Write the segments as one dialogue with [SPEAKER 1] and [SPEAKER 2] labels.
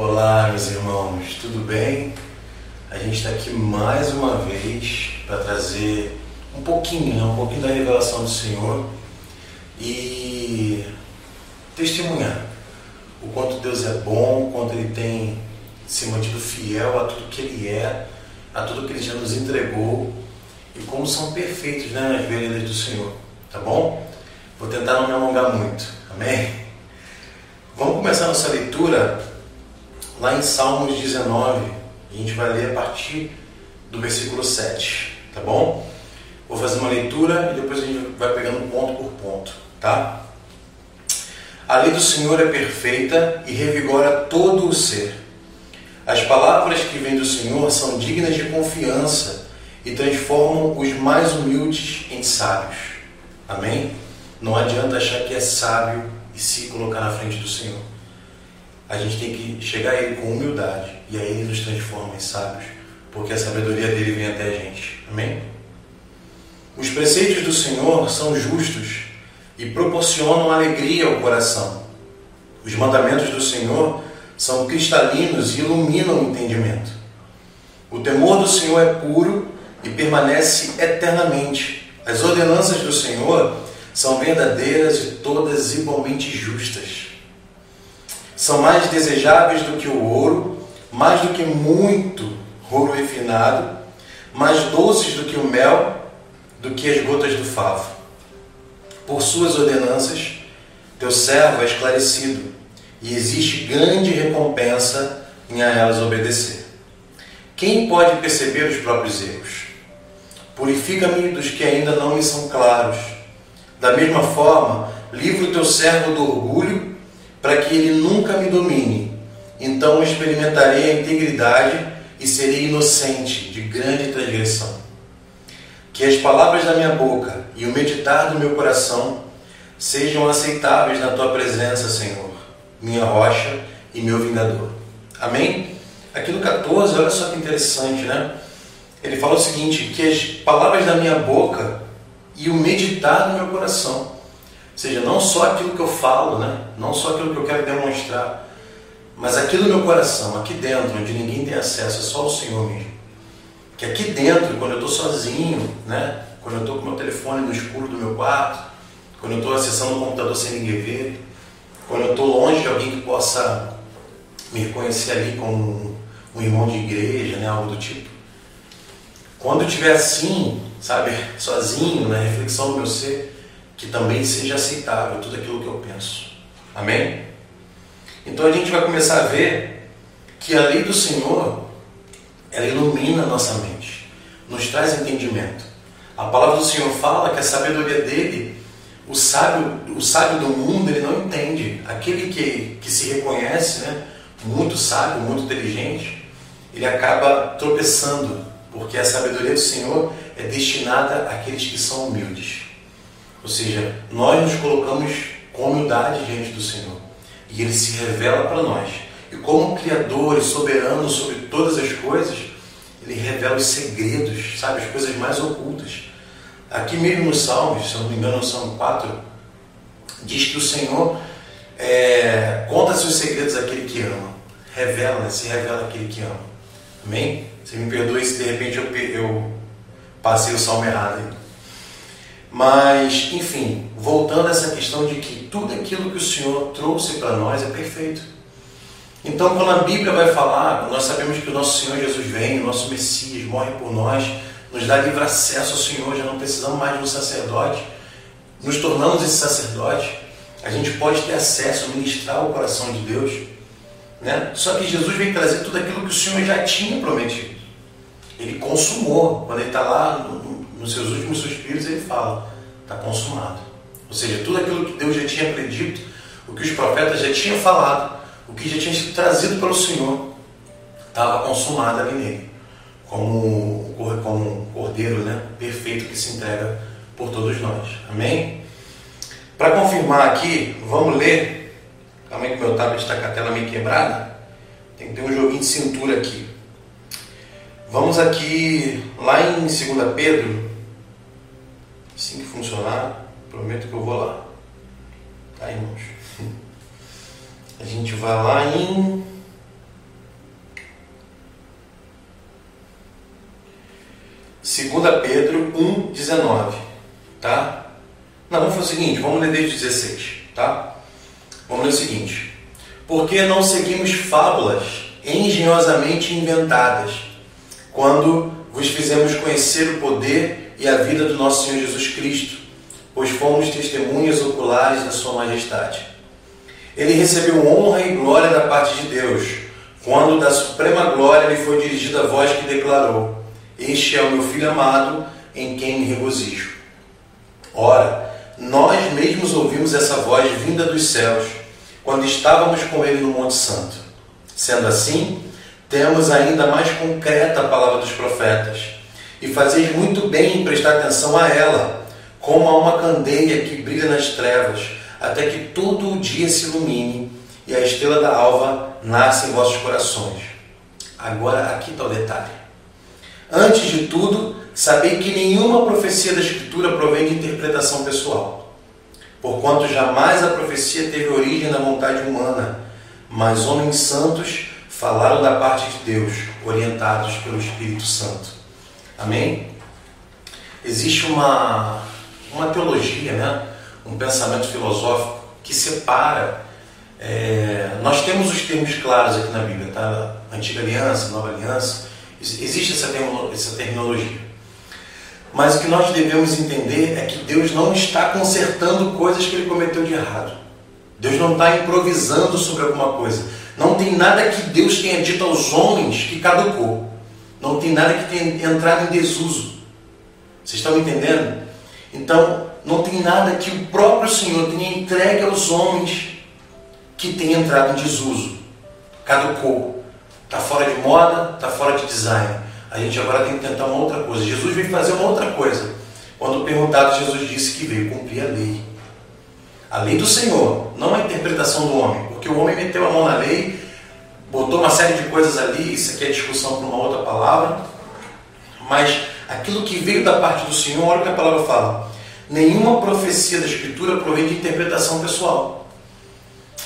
[SPEAKER 1] Olá, meus irmãos, tudo bem? A gente está aqui mais uma vez para trazer um pouquinho, um pouquinho da revelação do Senhor e testemunhar o quanto Deus é bom, o quanto Ele tem se mantido fiel a tudo que Ele é, a tudo que Ele já nos entregou e como são perfeitos né, as veredas do Senhor, tá bom? Vou tentar não me alongar muito, amém? Vamos começar nossa leitura lá em Salmos 19, e a gente vai ler a partir do versículo 7, tá bom? Vou fazer uma leitura e depois a gente vai pegando ponto por ponto, tá? A lei do Senhor é perfeita e revigora todo o ser. As palavras que vêm do Senhor são dignas de confiança e transformam os mais humildes em sábios. Amém? Não adianta achar que é sábio e se colocar na frente do Senhor. A gente tem que chegar a Ele com humildade e aí Ele nos transforma em sábios, porque a sabedoria dele vem até a gente. Amém? Os preceitos do Senhor são justos e proporcionam alegria ao coração. Os mandamentos do Senhor são cristalinos e iluminam o entendimento. O temor do Senhor é puro e permanece eternamente. As ordenanças do Senhor são verdadeiras e todas igualmente justas. São mais desejáveis do que o ouro, mais do que muito ouro refinado, mais doces do que o mel, do que as gotas do favo. Por suas ordenanças, teu servo é esclarecido, e existe grande recompensa em a elas obedecer. Quem pode perceber os próprios erros? Purifica-me dos que ainda não me são claros da mesma forma, livra o teu servo do orgulho, para que ele nunca me domine. Então experimentarei a integridade e serei inocente de grande transgressão. Que as palavras da minha boca e o meditar do meu coração sejam aceitáveis na tua presença, Senhor, minha rocha e meu vingador. Amém? Aqui no 14, olha só que interessante, né? Ele fala o seguinte: que as palavras da minha boca e o meditar no meu coração. Ou seja, não só aquilo que eu falo, né? não só aquilo que eu quero demonstrar, mas aquilo no meu coração, aqui dentro, onde ninguém tem acesso, é só o Senhor mesmo. Que aqui dentro, quando eu estou sozinho, né? quando eu estou com meu telefone no escuro do meu quarto, quando eu estou acessando o computador sem ninguém ver, quando eu estou longe de alguém que possa me reconhecer ali como um irmão de igreja, né? algo do tipo. Quando eu estiver assim, sabe, sozinho, na reflexão do meu ser, que também seja aceitável tudo aquilo que eu penso. Amém? Então a gente vai começar a ver que a lei do Senhor, ela ilumina a nossa mente, nos traz entendimento. A palavra do Senhor fala que a sabedoria dele, o sábio, o sábio do mundo, ele não entende. Aquele que, que se reconhece, né, muito sábio, muito inteligente, ele acaba tropeçando, porque a sabedoria do Senhor é destinada àqueles que são humildes. Ou seja, nós nos colocamos com humildade diante do Senhor e Ele se revela para nós. E como Criador e soberano sobre todas as coisas, Ele revela os segredos, sabe, as coisas mais ocultas. Aqui mesmo nos Salmos, se eu não me engano, no Salmo 4, diz que o Senhor é, conta seus segredos àquele que ama, revela, se revela àquele que ama. Amém? Você me perdoe se de repente eu, eu Passei o salmo errado aí. Mas, enfim, voltando a essa questão de que tudo aquilo que o Senhor trouxe para nós é perfeito. Então, quando a Bíblia vai falar, nós sabemos que o nosso Senhor Jesus vem, o nosso Messias morre por nós, nos dá livre acesso ao Senhor, já não precisamos mais de um sacerdote, nos tornamos esse sacerdote, a gente pode ter acesso, ministrar o coração de Deus. Né? Só que Jesus vem trazer tudo aquilo que o Senhor já tinha prometido ele consumou. Quando ele está lá no, nos seus últimos suspiros, ele fala: está consumado. Ou seja, tudo aquilo que Deus já tinha predito, o que os profetas já tinham falado, o que já tinha sido trazido pelo Senhor, estava consumado ali nele, como, como um cordeiro né, perfeito que se entrega por todos nós. Amém? Para confirmar aqui, vamos ler. Calma aí que meu tablet está com a tela meio quebrada. Tem que ter um joguinho de cintura aqui. Vamos aqui lá em 2 Pedro, assim que funcionar, prometo que eu vou lá. Tá, irmãos? A gente vai lá em. Segunda Pedro 1,19, tá? Não, vamos fazer o seguinte, vamos ler desde 16, tá? Vamos ler o seguinte. Por que não seguimos fábulas engenhosamente inventadas quando vos fizemos conhecer o poder e a vida do nosso Senhor Jesus Cristo, pois fomos testemunhas oculares da Sua Majestade. Ele recebeu honra e glória da parte de Deus, quando da suprema glória lhe foi dirigida a voz que declarou: Este é o meu filho amado, em quem me regozijo. Ora, nós mesmos ouvimos essa voz vinda dos céus, quando estávamos com ele no Monte Santo. Sendo assim, temos ainda mais concreta a palavra dos profetas, e fazeis muito bem em prestar atenção a ela, como a uma candeia que brilha nas trevas, até que todo o dia se ilumine e a estrela da alva nasça em vossos corações. Agora, aqui está o detalhe. Antes de tudo, sabei que nenhuma profecia da Escritura provém de interpretação pessoal, porquanto jamais a profecia teve origem na vontade humana, mas homens santos falaram da parte de Deus, orientados pelo Espírito Santo. Amém? Existe uma, uma teologia, né? um pensamento filosófico que separa. É, nós temos os termos claros aqui na Bíblia, tá? Antiga Aliança, Nova Aliança. Existe essa, essa terminologia. Mas o que nós devemos entender é que Deus não está consertando coisas que ele cometeu de errado. Deus não está improvisando sobre alguma coisa. Não tem nada que Deus tenha dito aos homens que caducou. Não tem nada que tenha entrado em desuso. Vocês estão entendendo? Então, não tem nada que o próprio Senhor tenha entregue aos homens que tenha entrado em desuso. Caducou. Está fora de moda, está fora de design. A gente agora tem que tentar uma outra coisa. Jesus veio fazer uma outra coisa. Quando perguntado, Jesus disse que veio cumprir a lei. A lei do Senhor, não a interpretação do homem. Porque o homem meteu a mão na lei, botou uma série de coisas ali, isso aqui é discussão para uma outra palavra. Mas aquilo que veio da parte do Senhor, olha o que a palavra fala. Nenhuma profecia da Escritura provém de interpretação pessoal.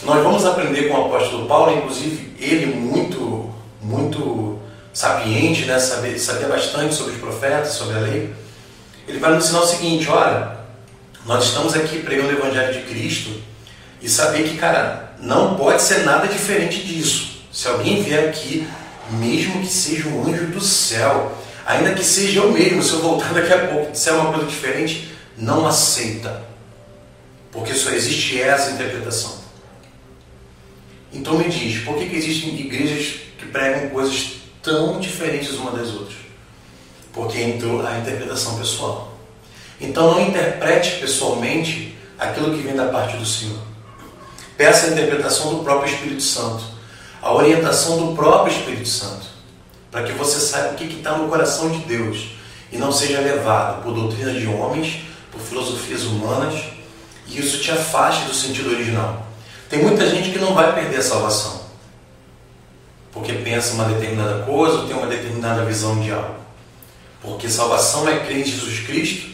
[SPEAKER 1] Nós vamos aprender com o apóstolo Paulo, inclusive ele muito, muito sapiente, né? sabia, sabia bastante sobre os profetas, sobre a lei. Ele vai nos ensinar o seguinte: olha, nós estamos aqui pregando o Evangelho de Cristo e saber que, cara, não pode ser nada diferente disso. Se alguém vier aqui, mesmo que seja um anjo do céu, ainda que seja eu mesmo, se eu voltar daqui a pouco disser uma coisa diferente, não aceita. Porque só existe essa interpretação. Então me diz, por que, que existem igrejas que pregam coisas tão diferentes uma das outras? Porque entrou a interpretação pessoal. Então não interprete pessoalmente aquilo que vem da parte do Senhor. Peça a interpretação do próprio Espírito Santo, a orientação do próprio Espírito Santo, para que você saiba o que está no coração de Deus e não seja levado por doutrina de homens, por filosofias humanas, e isso te afaste do sentido original. Tem muita gente que não vai perder a salvação, porque pensa uma determinada coisa ou tem uma determinada visão de algo. Porque salvação é crer em Jesus Cristo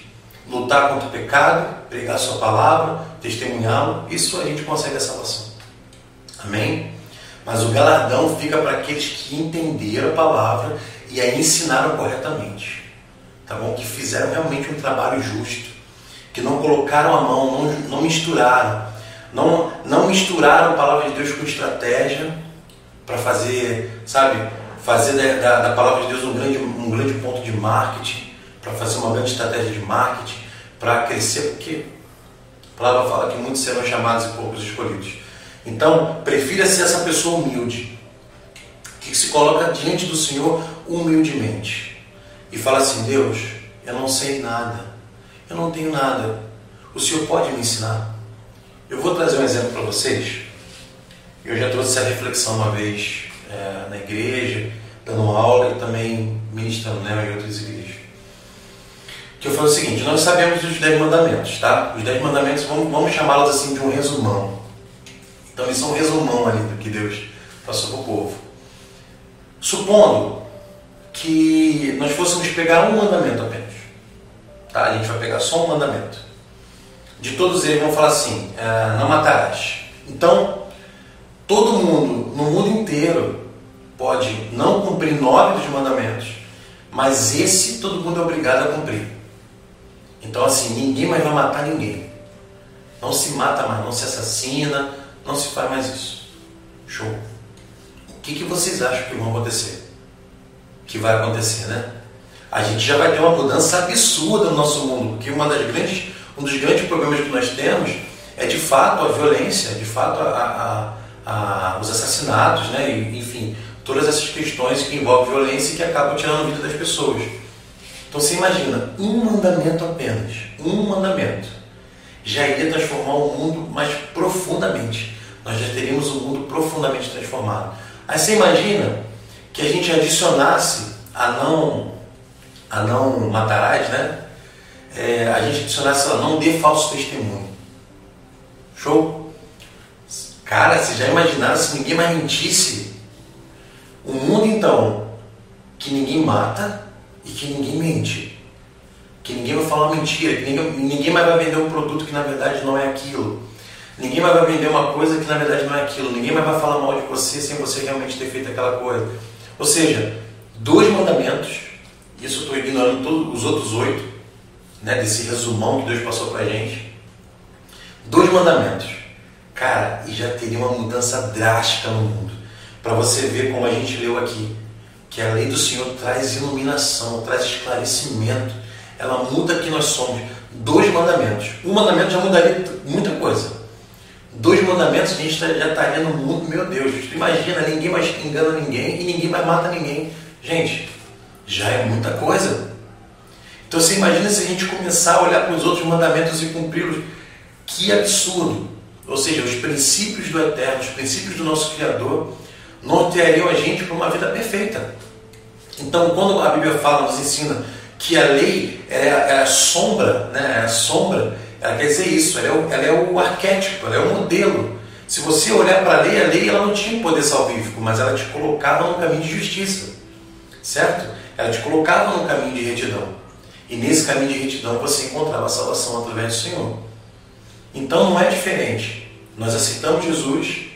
[SPEAKER 1] lutar contra o pecado, pregar a sua palavra, testemunhá-lo, isso a gente consegue a salvação. Amém? Mas o galardão fica para aqueles que entenderam a palavra e a ensinaram corretamente. Tá bom? Que fizeram realmente um trabalho justo. Que não colocaram a mão, não, não misturaram. Não, não misturaram a palavra de Deus com estratégia para fazer, sabe, fazer da, da, da, palavra de Deus um grande, um grande ponto de marketing para fazer uma grande estratégia de marketing, para crescer, porque a palavra fala que muitos serão chamados e poucos escolhidos. Então, prefira ser essa pessoa humilde, que se coloca diante do Senhor humildemente e fala assim: Deus, eu não sei nada, eu não tenho nada, o Senhor pode me ensinar. Eu vou trazer um exemplo para vocês. Eu já trouxe essa reflexão uma vez é, na igreja, dando aula e também ministrando né, em outras igrejas que eu falo o seguinte, nós sabemos os dez mandamentos, tá? Os dez mandamentos, vamos, vamos chamá-los assim de um resumão. Então eles são um resumão ali do que Deus passou para o povo. Supondo que nós fôssemos pegar um mandamento apenas, tá? A gente vai pegar só um mandamento. De todos eles vão falar assim, ah, não matarás. Então, todo mundo, no mundo inteiro, pode não cumprir nove dos mandamentos, Mas esse todo mundo é obrigado a cumprir. Então, assim, ninguém mais vai matar ninguém. Não se mata mais, não se assassina, não se faz mais isso. Show. O que, que vocês acham que vai acontecer? Que vai acontecer, né? A gente já vai ter uma mudança absurda no nosso mundo, porque uma das grandes, um dos grandes problemas que nós temos é de fato a violência, de fato a, a, a, os assassinatos, né? Enfim, todas essas questões que envolvem violência e que acabam tirando a vida das pessoas. Então você imagina, um mandamento apenas, um mandamento, já iria transformar o mundo mais profundamente. Nós já teríamos um mundo profundamente transformado. Aí você imagina que a gente adicionasse a não, a não matarás, né? É, a gente adicionasse a não dê falso testemunho. Show? Cara, você já imaginaram se ninguém mais mentisse? Um mundo então que ninguém mata e que ninguém mente. Que ninguém vai falar mentira, que ninguém, ninguém mais vai vender um produto que na verdade não é aquilo. Ninguém mais vai vender uma coisa que na verdade não é aquilo. Ninguém mais vai falar mal de você sem você realmente ter feito aquela coisa. Ou seja, dois mandamentos, isso eu estou ignorando todos os outros oito, né, desse resumão que Deus passou para a gente. Dois mandamentos. Cara, e já teria uma mudança drástica no mundo. Para você ver como a gente leu aqui, que a lei do Senhor traz iluminação, traz esclarecimento. Ela muda quem nós somos. Dois mandamentos. Um mandamento já mudaria muita coisa. Dois mandamentos a gente já estaria no mundo, meu Deus. Imagina, ninguém mais engana ninguém e ninguém mais mata ninguém. Gente, já é muita coisa. Então você imagina se a gente começar a olhar para os outros mandamentos e cumpri-los. Que absurdo! Ou seja, os princípios do Eterno, os princípios do nosso Criador, norteariam a gente para uma vida perfeita. Então, quando a Bíblia fala, nos ensina que a lei é, é a sombra, né? é a sombra, ela quer dizer isso, ela é, o, ela é o arquétipo, ela é o modelo. Se você olhar para a lei, a lei ela não tinha poder salvífico, mas ela te colocava no caminho de justiça, certo? Ela te colocava no caminho de retidão. E nesse caminho de retidão você encontrava a salvação através do Senhor. Então não é diferente. Nós aceitamos Jesus,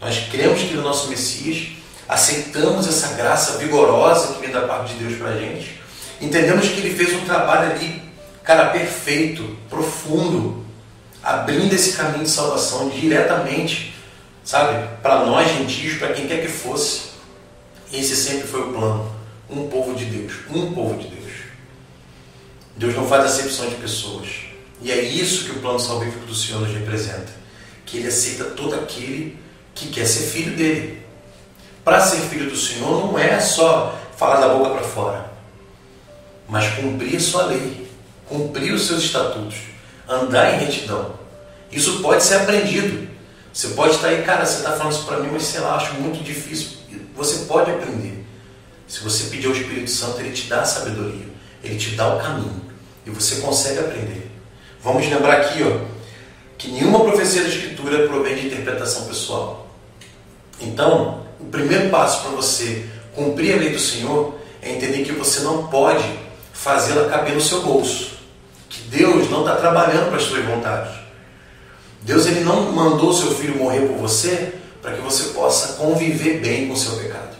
[SPEAKER 1] nós cremos que ele é o nosso Messias, aceitamos essa graça vigorosa que vem da parte de Deus para a gente, entendemos que ele fez um trabalho ali, cara, perfeito, profundo, abrindo esse caminho de salvação diretamente, sabe, para nós gentios, para quem quer que fosse. Esse sempre foi o plano. Um povo de Deus, um povo de Deus. Deus não faz acepção de pessoas. E é isso que o plano salvífico do Senhor nos representa. Que Ele aceita todo aquele que quer ser filho dele. Para ser filho do Senhor não é só falar da boca para fora, mas cumprir a sua lei, cumprir os seus estatutos, andar em retidão. Isso pode ser aprendido. Você pode estar aí, cara, você está falando isso para mim, mas sei lá, acho muito difícil. Você pode aprender. Se você pedir ao Espírito Santo, ele te dá a sabedoria, ele te dá o caminho e você consegue aprender. Vamos lembrar aqui, ó, que nenhuma profecia da Escritura provém de interpretação pessoal. Então, o primeiro passo para você cumprir a lei do Senhor é entender que você não pode fazê-la caber no seu bolso. Que Deus não está trabalhando para as suas vontades. Deus ele não mandou seu filho morrer por você para que você possa conviver bem com o seu pecado.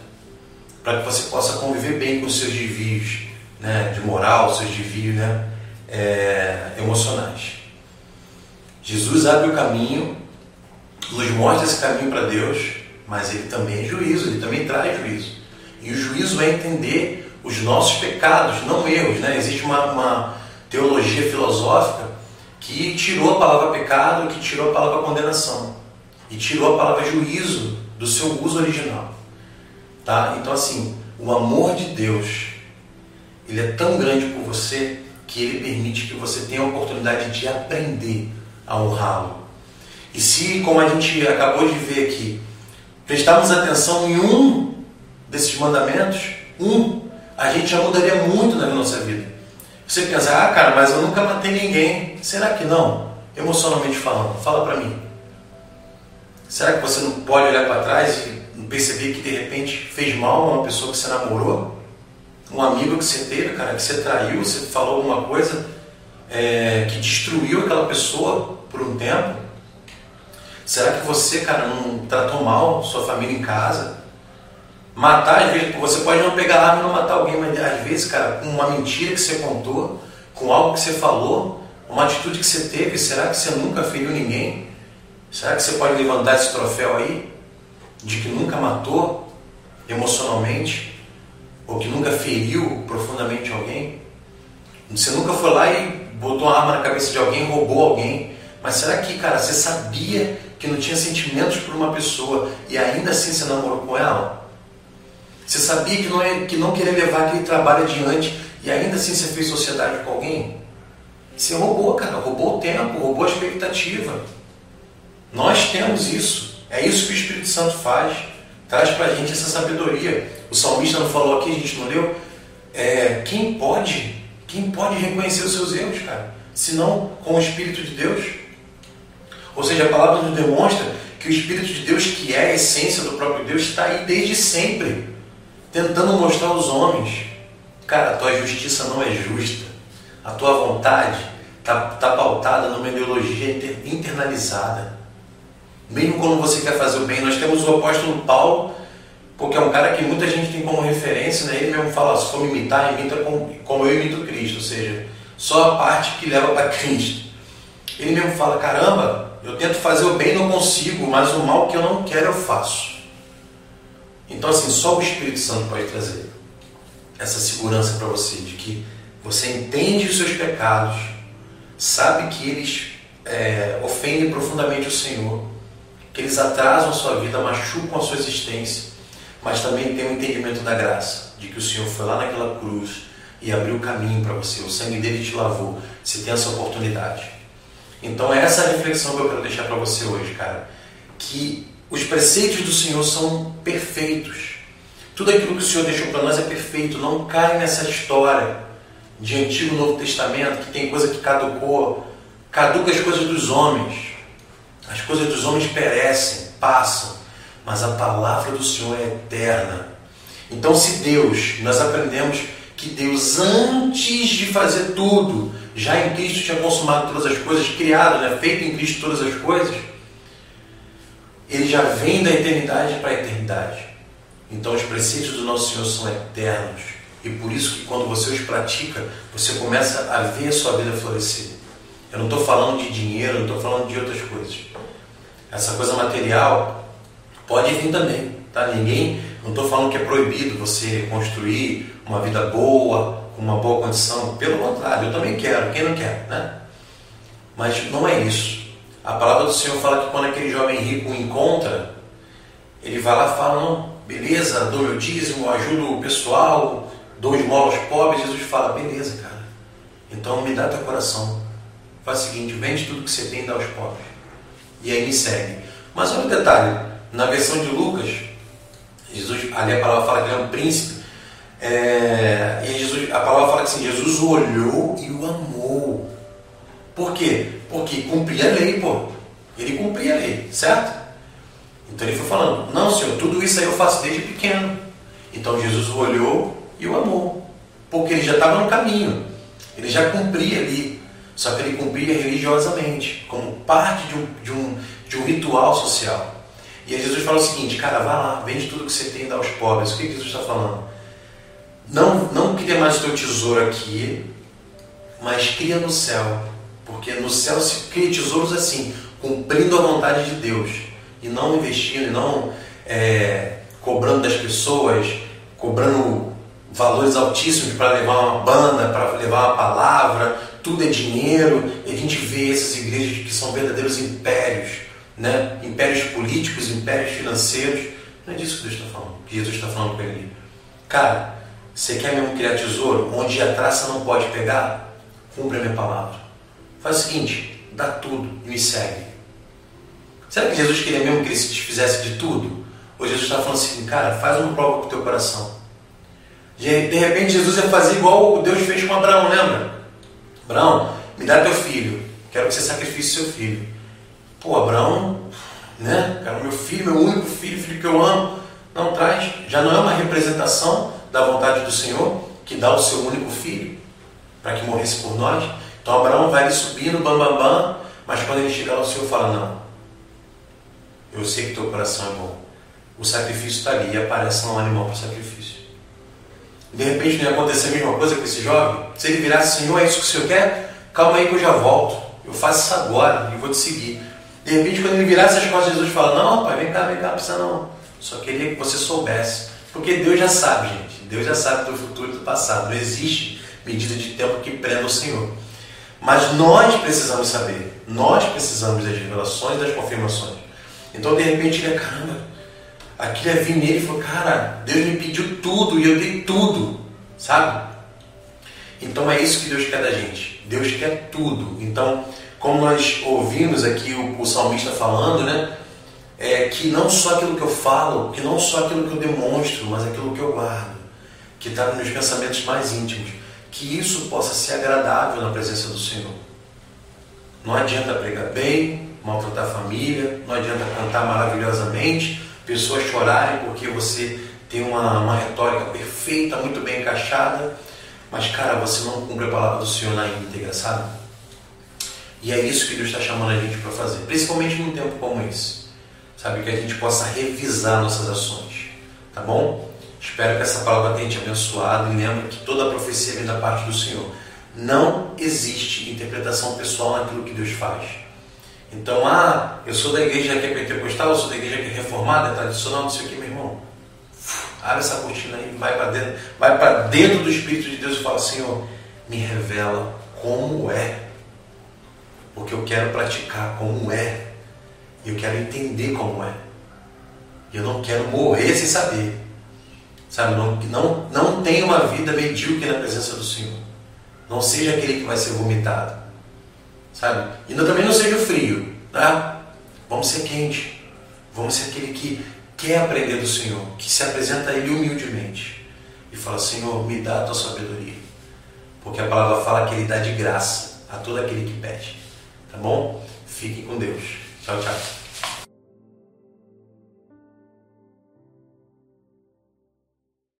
[SPEAKER 1] Para que você possa conviver bem com os seus desvios né, de moral, seus desvios né, é, emocionais. Jesus abre o caminho, nos mostra esse caminho para Deus mas ele também é juízo, ele também traz juízo. E o juízo é entender os nossos pecados, não erros. Né? Existe uma, uma teologia filosófica que tirou a palavra pecado, que tirou a palavra condenação e tirou a palavra juízo do seu uso original. Tá? Então, assim, o amor de Deus ele é tão grande por você que ele permite que você tenha a oportunidade de aprender a honrá-lo. E se, como a gente acabou de ver aqui, prestarmos atenção em um desses mandamentos, um, a gente já mudaria muito na nossa vida. Você pensa, ah, cara, mas eu nunca matei ninguém. Será que não? Emocionalmente falando, fala para mim. Será que você não pode olhar para trás e perceber que de repente fez mal a uma pessoa que você namorou? Um amigo que você teve, cara, que você traiu, você falou alguma coisa é, que destruiu aquela pessoa por um tempo? Será que você, cara, não tratou mal sua família em casa? Matar, às vezes, você pode não pegar arma e não matar alguém, mas às vezes, cara, com uma mentira que você contou, com algo que você falou, uma atitude que você teve, será que você nunca feriu ninguém? Será que você pode levantar esse troféu aí? De que nunca matou emocionalmente? Ou que nunca feriu profundamente alguém? Você nunca foi lá e botou uma arma na cabeça de alguém, roubou alguém. Mas será que, cara, você sabia que não tinha sentimentos por uma pessoa e ainda assim você namorou com ela? Você sabia que não, é, que não queria levar aquele trabalho adiante e ainda assim você fez sociedade com alguém? Você roubou, cara, roubou o tempo, roubou a expectativa. Nós temos isso. É isso que o Espírito Santo faz. Traz para a gente essa sabedoria. O salmista não falou aqui, a gente não leu. É, quem pode, quem pode reconhecer os seus erros, cara? Se não com o Espírito de Deus. Ou seja, a palavra nos demonstra que o Espírito de Deus, que é a essência do próprio Deus, está aí desde sempre tentando mostrar aos homens, cara, a tua justiça não é justa, a tua vontade está tá pautada numa ideologia internalizada. Mesmo quando você quer fazer o bem, nós temos o apóstolo Paulo, porque é um cara que muita gente tem como referência, né? ele mesmo fala, se for me imitar, imita como, como eu imito Cristo, ou seja, só a parte que leva para Cristo. Ele mesmo fala, caramba, eu tento fazer o bem, não consigo, mas o mal que eu não quero eu faço. Então, assim, só o Espírito Santo pode trazer essa segurança para você de que você entende os seus pecados, sabe que eles é, ofendem profundamente o Senhor, que eles atrasam a sua vida, machucam a sua existência, mas também tem o um entendimento da graça, de que o Senhor foi lá naquela cruz e abriu o caminho para você, o sangue dele te lavou, você tem essa oportunidade. Então, é essa reflexão que eu quero deixar para você hoje, cara, que os preceitos do Senhor são perfeitos. Tudo aquilo que o Senhor deixou para nós é perfeito. Não cai nessa história de Antigo e Novo Testamento que tem coisa que caducou. Caduca as coisas dos homens. As coisas dos homens perecem, passam. Mas a palavra do Senhor é eterna. Então, se Deus, nós aprendemos que Deus, antes de fazer tudo, já em Cristo tinha consumado todas as coisas, criado, né? feito em Cristo todas as coisas ele já vem da eternidade para a eternidade. Então os preceitos do nosso Senhor são eternos. E por isso que quando você os pratica, você começa a ver a sua vida florescer. Eu não estou falando de dinheiro, não estou falando de outras coisas. Essa coisa material pode vir também, tá? Ninguém, não estou falando que é proibido você construir uma vida boa, com uma boa condição. Pelo contrário, eu também quero. Quem não quer, né? Mas não é isso. A palavra do Senhor fala que quando aquele jovem rico encontra, ele vai lá e fala, não, beleza, dou meu dízimo, ajudo o pessoal, dou esmola aos pobres. Jesus fala, beleza, cara. Então me dá teu coração. Faz o seguinte, vende tudo que você tem e dá aos pobres. E aí me segue. Mas olha o detalhe, na versão de Lucas, Jesus, ali a palavra fala que ele é um príncipe. É, e Jesus, a palavra fala assim, Jesus olhou e o amou. Por quê? Porque cumpria a lei, pô. Ele cumpria a lei, certo? Então ele foi falando: Não, senhor, tudo isso aí eu faço desde pequeno. Então Jesus olhou e o amou. Porque ele já estava no caminho. Ele já cumpria ali. Só que ele cumpria religiosamente, como parte de um, de um, de um ritual social. E aí Jesus fala o seguinte: Cara, vá lá, vende tudo que você tem e dá aos pobres. O que Jesus está falando? Não, não cria mais teu tesouro aqui, mas cria no céu porque no céu se cria tesouros assim, cumprindo a vontade de Deus. E não investindo, e não é, cobrando das pessoas, cobrando valores altíssimos para levar uma banda, para levar uma palavra, tudo é dinheiro. E a gente vê essas igrejas que são verdadeiros impérios, né? impérios políticos, impérios financeiros. Não é disso que Deus está falando, que Jesus está falando com ele. Cara, você quer mesmo criar tesouro onde a traça não pode pegar? Cumpre a minha palavra. Faz o seguinte, dá tudo e me segue. Será que Jesus queria mesmo que ele se desfizesse de tudo? Ou Jesus está falando assim, cara, faz uma prova com o teu coração. De, repente Jesus ia fazer igual Deus fez com Abraão, lembra? Abraão, me dá teu filho. Quero que você sacrifique seu filho. Pô, Abraão, né? Cara, meu filho, meu único filho, filho que eu amo. Não traz. Já não é uma representação da vontade do Senhor que dá o seu único filho para que morresse por nós. Então Abraão vai subindo, bam, bam, bam, mas quando ele chega lá, o Senhor fala: Não, eu sei que teu coração é bom. o sacrifício está ali e aparece um animal para sacrifício. De repente não ia acontecer a mesma coisa com esse jovem? Se ele virasse, Senhor, é isso que o Senhor quer? Calma aí que eu já volto. Eu faço isso agora e vou te seguir. De repente, quando ele virasse as costas, Jesus fala: Não, pai, vem cá, vem cá, precisa não. Só queria que você soubesse. Porque Deus já sabe, gente. Deus já sabe do futuro e do passado. Não existe medida de tempo que prenda o Senhor. Mas nós precisamos saber. Nós precisamos das revelações das confirmações. Então, de repente, ele é caramba. Aquilo é vir nele e falou: Cara, Deus me pediu tudo e eu dei tudo. Sabe? Então é isso que Deus quer da gente. Deus quer tudo. Então, como nós ouvimos aqui o, o salmista falando, né? É que não só aquilo que eu falo, que não só aquilo que eu demonstro, mas aquilo que eu guardo, que está nos meus pensamentos mais íntimos, que isso possa ser agradável na presença do Senhor. Não adianta pregar bem, maltratar a família, não adianta cantar maravilhosamente, pessoas chorarem porque você tem uma, uma retórica perfeita, muito bem encaixada, mas cara, você não cumpre a palavra do Senhor na íntegra, sabe? E é isso que Deus está chamando a gente para fazer, principalmente num tempo como esse. Sabe? Que a gente possa revisar nossas ações. Tá bom? Espero que essa palavra tenha te abençoado e lembra que toda a profecia vem da parte do Senhor. Não existe interpretação pessoal naquilo que Deus faz. Então, ah, eu sou da igreja que é pentecostal, eu sou da igreja que é reformada, é tradicional, não sei o que, meu irmão. Abre essa cortina aí, vai para dentro, vai para dentro do Espírito de Deus e fala, Senhor, me revela como é porque eu quero praticar como é. Eu quero entender como é. Eu não quero morrer sem saber. Sabe, não, não, não tenha uma vida medíocre na presença do Senhor. Não seja aquele que vai ser vomitado. Sabe? E não, também não seja frio. Tá? Vamos ser quente. Vamos ser aquele que quer aprender do Senhor, que se apresenta a Ele humildemente e fala: Senhor, me dá a tua sabedoria. Porque a palavra fala que Ele dá de graça a todo aquele que pede. Tá bom? Fiquem com Deus. チャウチャウ。